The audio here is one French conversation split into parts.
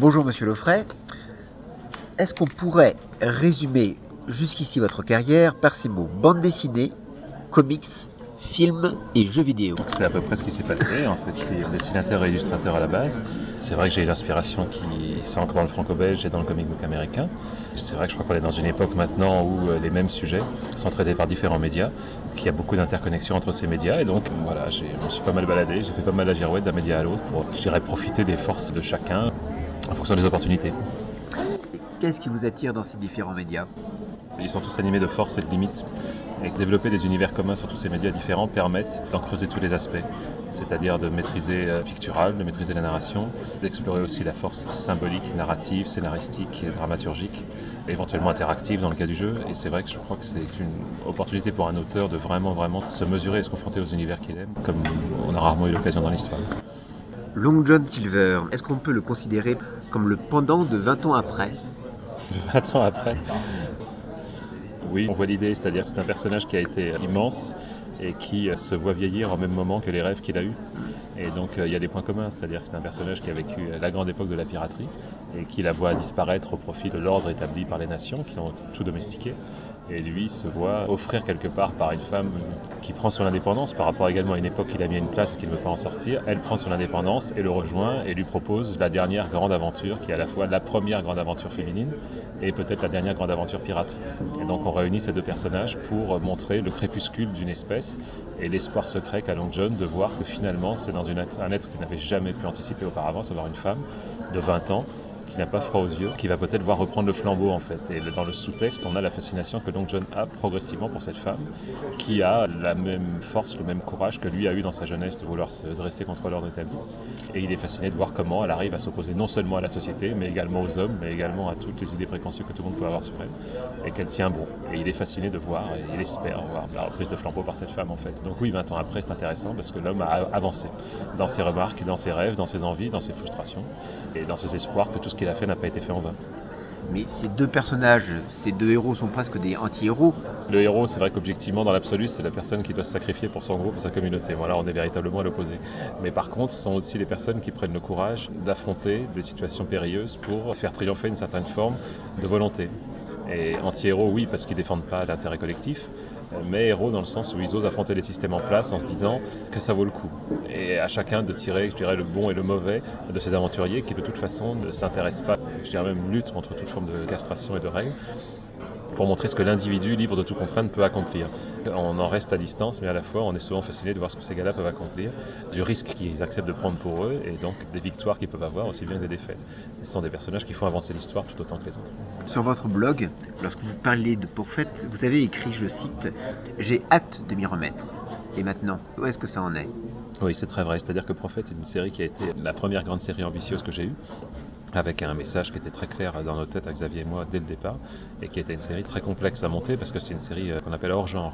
Bonjour Monsieur Lefray. Est-ce qu'on pourrait résumer jusqu'ici votre carrière par ces mots bande dessinée, comics, films et jeux vidéo? C'est à peu près ce qui s'est passé. En fait, je suis dessinateur et illustrateur à la base. C'est vrai que j'ai eu l'inspiration qui s'ancre dans le franco-belge et dans le comic book américain. C'est vrai que je crois qu'on est dans une époque maintenant où euh, les mêmes sujets sont traités par différents médias, qu'il y a beaucoup d'interconnexions entre ces médias. Et donc, voilà, je me suis pas mal baladé, j'ai fait pas mal la girouette d'un média à l'autre pour, je profiter des forces de chacun en fonction des opportunités. Qu'est-ce qui vous attire dans ces différents médias? Ils sont tous animés de force et de limites. Et développer des univers communs sur tous ces médias différents permettent d'en creuser tous les aspects. C'est-à-dire de maîtriser le euh, pictural, de maîtriser la narration, d'explorer aussi la force symbolique, narrative, scénaristique, dramaturgique, éventuellement interactive dans le cas du jeu. Et c'est vrai que je crois que c'est une opportunité pour un auteur de vraiment, vraiment se mesurer et se confronter aux univers qu'il aime, comme on a rarement eu l'occasion dans l'histoire. Long John Silver, est-ce qu'on peut le considérer comme le pendant de 20 ans après 20 ans après. Oui, on voit l'idée, c'est-à-dire c'est un personnage qui a été immense et qui se voit vieillir en même moment que les rêves qu'il a eus. Et donc euh, il y a des points communs, c'est-à-dire c'est un personnage qui a vécu la grande époque de la piraterie et qui la voit disparaître au profit de l'ordre établi par les nations qui ont tout domestiqué. Et lui se voit offrir quelque part par une femme qui prend son indépendance par rapport également à une époque qu'il a mis à une place et qu'il ne veut pas en sortir. Elle prend son indépendance et le rejoint et lui propose la dernière grande aventure qui est à la fois la première grande aventure féminine et peut-être la dernière grande aventure pirate. Et donc on réunit ces deux personnages pour montrer le crépuscule d'une espèce et l'espoir secret qu'a Long John de voir que finalement c'est dans un être qu'il n'avait jamais pu anticiper auparavant, savoir une femme de 20 ans n'a pas froid aux yeux, qui va peut-être voir reprendre le flambeau en fait. Et dans le sous-texte, on a la fascination que John a progressivement pour cette femme, qui a la même force, le même courage que lui a eu dans sa jeunesse de vouloir se dresser contre l'ordre établi. Et il est fasciné de voir comment elle arrive à s'opposer non seulement à la société, mais également aux hommes, mais également à toutes les idées préconçues que tout le monde peut avoir sur elle, et qu'elle tient bon. Et il est fasciné de voir, et il espère voir la reprise de flambeau par cette femme en fait. Donc oui, 20 ans après, c'est intéressant parce que l'homme a avancé dans ses remarques, dans ses rêves, dans ses envies, dans ses frustrations, et dans ses espoirs que tout ce qu'il a fait n'a pas été fait en vain. Mais ces deux personnages, ces deux héros sont presque des anti-héros. Le héros, c'est vrai qu'objectivement, dans l'absolu, c'est la personne qui doit se sacrifier pour son groupe, pour sa communauté. Voilà, on est véritablement à l'opposé. Mais par contre, ce sont aussi les personnes qui prennent le courage d'affronter des situations périlleuses pour faire triompher une certaine forme de volonté. Et anti-héros, oui, parce qu'ils défendent pas l'intérêt collectif, mais héros dans le sens où ils osent affronter les systèmes en place en se disant que ça vaut le coup. Et à chacun de tirer, je dirais, le bon et le mauvais de ces aventuriers qui de toute façon ne s'intéressent pas, je dirais même lutte contre toute forme de castration et de règles pour montrer ce que l'individu libre de toute contrainte peut accomplir. On en reste à distance, mais à la fois on est souvent fasciné de voir ce que ces gars-là peuvent accomplir, du risque qu'ils acceptent de prendre pour eux, et donc des victoires qu'ils peuvent avoir aussi bien que des défaites. Ce sont des personnages qui font avancer l'histoire tout autant que les autres. Sur votre blog, lorsque vous parlez de Pourfait, vous avez écrit, je cite, J'ai hâte de m'y remettre. Et maintenant, où est-ce que ça en est? Oui, c'est très vrai. C'est-à-dire que Prophète est une série qui a été la première grande série ambitieuse que j'ai eue avec un message qui était très clair dans nos têtes à Xavier et moi dès le départ, et qui était une série très complexe à monter parce que c'est une série euh, qu'on appelle hors genre,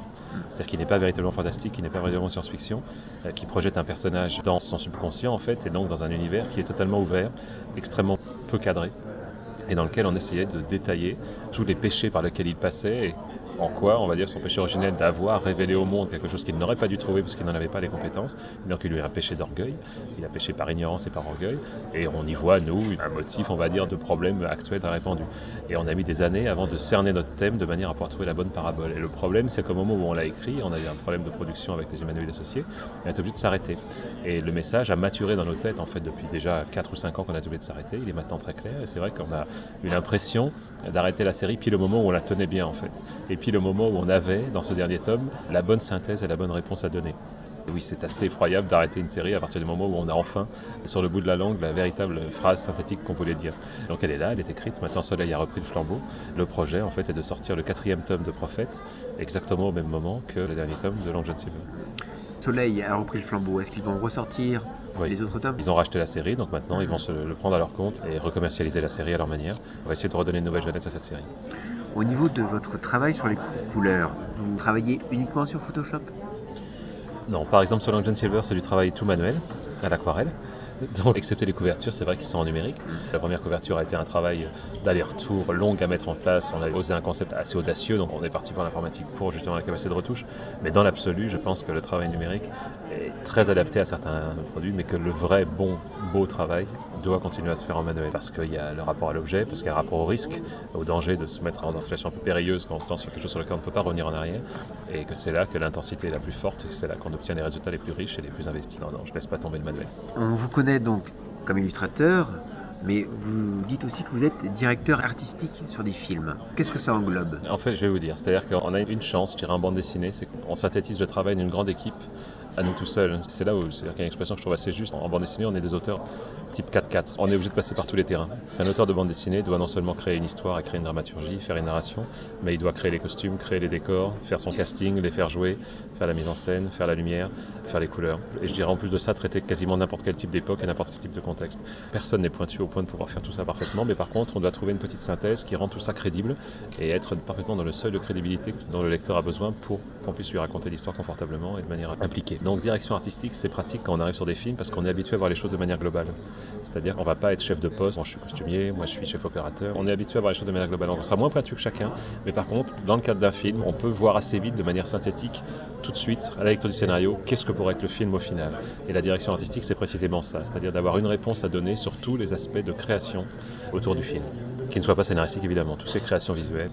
c'est-à-dire qui n'est pas véritablement fantastique, qui n'est pas véritablement science-fiction, euh, qui projette un personnage dans son subconscient en fait, et donc dans un univers qui est totalement ouvert, extrêmement peu cadré, et dans lequel on essayait de détailler tous les péchés par lesquels il passait et en quoi, on va dire, son péché originel d'avoir révélé au monde quelque chose qu'il n'aurait pas dû trouver parce qu'il n'en avait pas les compétences. Donc il lui a péché d'orgueil, il a péché par ignorance et par orgueil, et on y voit, nous, un motif, on va dire, de problème actuel à répandu. Et on a mis des années avant de cerner notre thème de manière à pouvoir trouver la bonne parabole. Et le problème, c'est qu'au moment où on l'a écrit, on a eu un problème de production avec les humanoïdes associés, on est obligé de s'arrêter. Et le message a maturé dans nos têtes, en fait, depuis déjà 4 ou 5 ans qu'on a obligé de s'arrêter. Il est maintenant très clair, et c'est vrai qu'on a eu l'impression d'arrêter la série pile au moment où on la tenait bien, en fait. Le moment où on avait, dans ce dernier tome, la bonne synthèse et la bonne réponse à donner. oui, c'est assez effroyable d'arrêter une série à partir du moment où on a enfin, sur le bout de la langue, la véritable phrase synthétique qu'on voulait dire. Donc elle est là, elle est écrite, maintenant Soleil a repris le flambeau. Le projet, en fait, est de sortir le quatrième tome de Prophète, exactement au même moment que le dernier tome de Long John Silver. Soleil a repris le flambeau, est-ce qu'ils vont ressortir les autres tomes? Ils ont racheté la série, donc maintenant ils vont se le prendre à leur compte et recommercialiser la série à leur manière. On va essayer de redonner une nouvelle jeunesse à cette série. Au niveau de votre travail sur les couleurs, vous travaillez uniquement sur Photoshop? Non, par exemple sur Long Silver, c'est du travail tout manuel, à l'aquarelle. Donc, excepté les couvertures, c'est vrai qu'ils sont en numérique. La première couverture a été un travail d'aller-retour long à mettre en place. On a osé un concept assez audacieux, donc on est parti pour l'informatique pour justement la capacité de retouche. Mais dans l'absolu, je pense que le travail numérique est très adapté à certains produits, mais que le vrai bon, beau travail doit continuer à se faire en manuel parce qu'il y a le rapport à l'objet, parce qu'il y a un rapport au risque, au danger de se mettre en situation un peu périlleuse quand on se lance sur quelque chose sur lequel on ne peut pas revenir en arrière, et que c'est là que l'intensité est la plus forte, et c'est là qu'on obtient les résultats les plus riches et les plus investis. Non, non, je ne laisse pas tomber le manuel. On vous connaît donc comme illustrateur, mais vous dites aussi que vous êtes directeur artistique sur des films. Qu'est-ce que ça englobe? En fait, je vais vous dire, c'est-à-dire qu'on a une chance, je dirais en bande dessinée, c'est qu'on synthétise le travail d'une grande équipe à nous tout seuls. C'est là où c'est une expression que je trouve assez juste. En bande dessinée, on est des auteurs type 4-4. On est obligé de passer par tous les terrains. Un auteur de bande dessinée doit non seulement créer une histoire créer une dramaturgie, faire une narration, mais il doit créer les costumes, créer les décors, faire son casting, les faire jouer, faire la mise en scène, faire la lumière, faire les couleurs. Et je dirais en plus de ça, traiter quasiment n'importe quel type d'époque et n'importe quel type de contexte. Personne n'est pointu au point de pouvoir faire tout ça parfaitement, mais par contre, on doit trouver une petite synthèse qui rend tout ça crédible et être parfaitement dans le seuil de crédibilité dont le lecteur a besoin pour qu'on puisse lui raconter l'histoire confortablement et de manière impliquée. Donc, direction artistique, c'est pratique quand on arrive sur des films parce qu'on est habitué à voir les choses de manière globale. C'est-à-dire qu'on va pas être chef de poste, moi je suis costumier, moi je suis chef opérateur. On est habitué à voir les choses de manière globale. On sera moins pointu que chacun, mais par contre, dans le cadre d'un film, on peut voir assez vite, de manière synthétique, tout de suite, à la lecture du scénario, qu'est-ce que pourrait être le film au final. Et la direction artistique, c'est précisément ça, c'est-à-dire d'avoir une réponse à donner sur tous les aspects de création autour du film, qui ne soit pas scénaristique évidemment, toutes ces créations visuelles.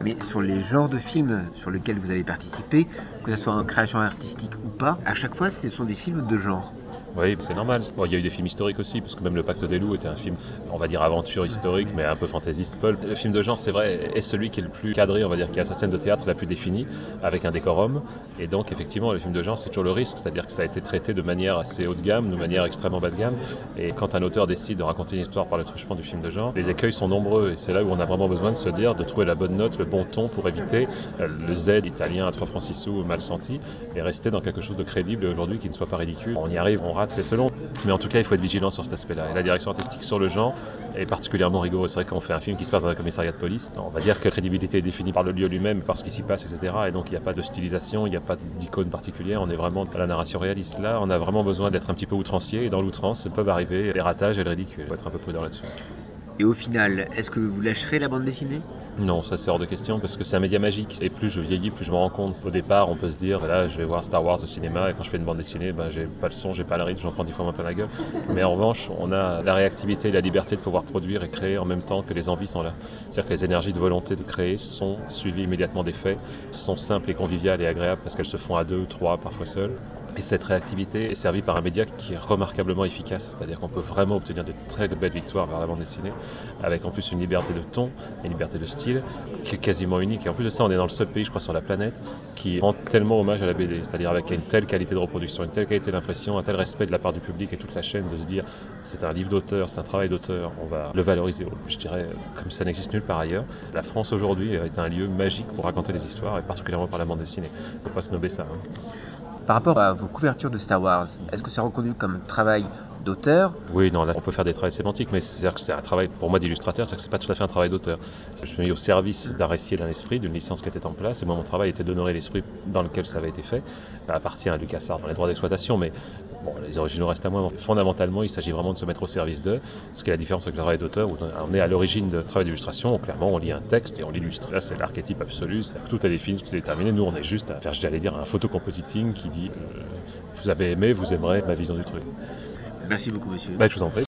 Mais sur les genres de films sur lesquels vous avez participé, que ce soit en création artistique ou pas, à chaque fois, ce sont des films de genre. Oui, c'est normal. Bon, il y a eu des films historiques aussi, parce que même Le Pacte des loups était un film, on va dire aventure historique, mais un peu fantaisiste pulp. Le film de genre, c'est vrai, est celui qui est le plus cadré, on va dire, qui a sa scène de théâtre la plus définie, avec un décorum. Et donc, effectivement, le film de genre, c'est toujours le risque, c'est-à-dire que ça a été traité de manière assez haut de gamme, de manière extrêmement bas de gamme. Et quand un auteur décide de raconter une histoire par le truchement du film de genre, les écueils sont nombreux. Et c'est là où on a vraiment besoin de se dire, de trouver la bonne note, le bon ton pour éviter euh, le Z italien à 3 francs 6 sous mal senti, et rester dans quelque chose de crédible aujourd'hui qui ne soit pas ridicule. On y arrive, on rate, c'est selon. Mais en tout cas, il faut être vigilant sur cet aspect-là. Et la direction artistique sur le genre est particulièrement rigoureuse. C'est vrai qu'on fait un film qui se passe dans un commissariat de police. On va dire que la crédibilité est définie par le lieu lui-même, par ce qui s'y passe, etc. Et donc il n'y a pas de stylisation, il n'y a pas d'icône particulière. On est vraiment dans la narration réaliste. Là, on a vraiment besoin d'être un petit peu outrancier. Et dans l'outrance, peuvent arriver les ratages et le ridicule. Il faut être un peu prudent là-dessus. Et au final, est-ce que vous lâcherez la bande dessinée? Non, ça c'est hors de question parce que c'est un média magique. Et plus je vieillis, plus je me rends compte. Au départ, on peut se dire, là, je vais voir Star Wars au cinéma et quand je fais une bande dessinée, ben, j'ai pas le son, j'ai pas le rythme, j'en prends dix fois moins plein la gueule. Mais en revanche, on a la réactivité et la liberté de pouvoir produire et créer en même temps que les envies sont là. C'est-à-dire que les énergies de volonté de créer sont suivies immédiatement des faits, sont simples et conviviales et agréables parce qu'elles se font à deux, trois, parfois seules. Et cette réactivité est servie par un média qui est remarquablement efficace, c'est-à-dire qu'on peut vraiment obtenir de très belles victoires vers la bande dessinée, avec en plus une liberté de ton une liberté de style qui est quasiment unique. Et en plus de ça, on est dans le seul pays, je crois, sur la planète qui rend tellement hommage à la BD, c'est-à-dire avec une telle qualité de reproduction, une telle qualité d'impression, un tel respect de la part du public et toute la chaîne de se dire c'est un livre d'auteur, c'est un travail d'auteur, on va le valoriser, je dirais, comme ça n'existe nulle part ailleurs. La France aujourd'hui est un lieu magique pour raconter les histoires, et particulièrement par la bande dessinée. Il ne faut pas se nober ça. Hein. Par rapport à vos couvertures de Star Wars, est-ce que c'est reconnu comme travail d'auteur Oui, non, on peut faire des travaux sémantiques, mais c'est-à-dire que c'est un travail, pour moi, d'illustrateur, c'est que c'est pas tout à fait un travail d'auteur. Je suis mis au service d'un récit et d'un esprit, d'une licence qui était en place, et moi, mon travail était d'honorer l'esprit dans lequel ça avait été fait. Ça appartient à LucasArts dans les droits d'exploitation, mais bon, les originaux restent à moi. Fondamentalement, il s'agit vraiment de se mettre au service d'eux, ce qui est la différence avec le travail d'auteur, où on est à l'origine de travail d'illustration, clairement, on lit un texte et on l'illustre. Là, c'est l'archétype absolu, tout est défini, tout est déterminé. Nous, on est juste à faire, j'allais dire, un photocompositing qui dit, euh, vous avez aimé, vous aimerez ma vision du truc. Merci beaucoup, monsieur. Bah, je vous en prie.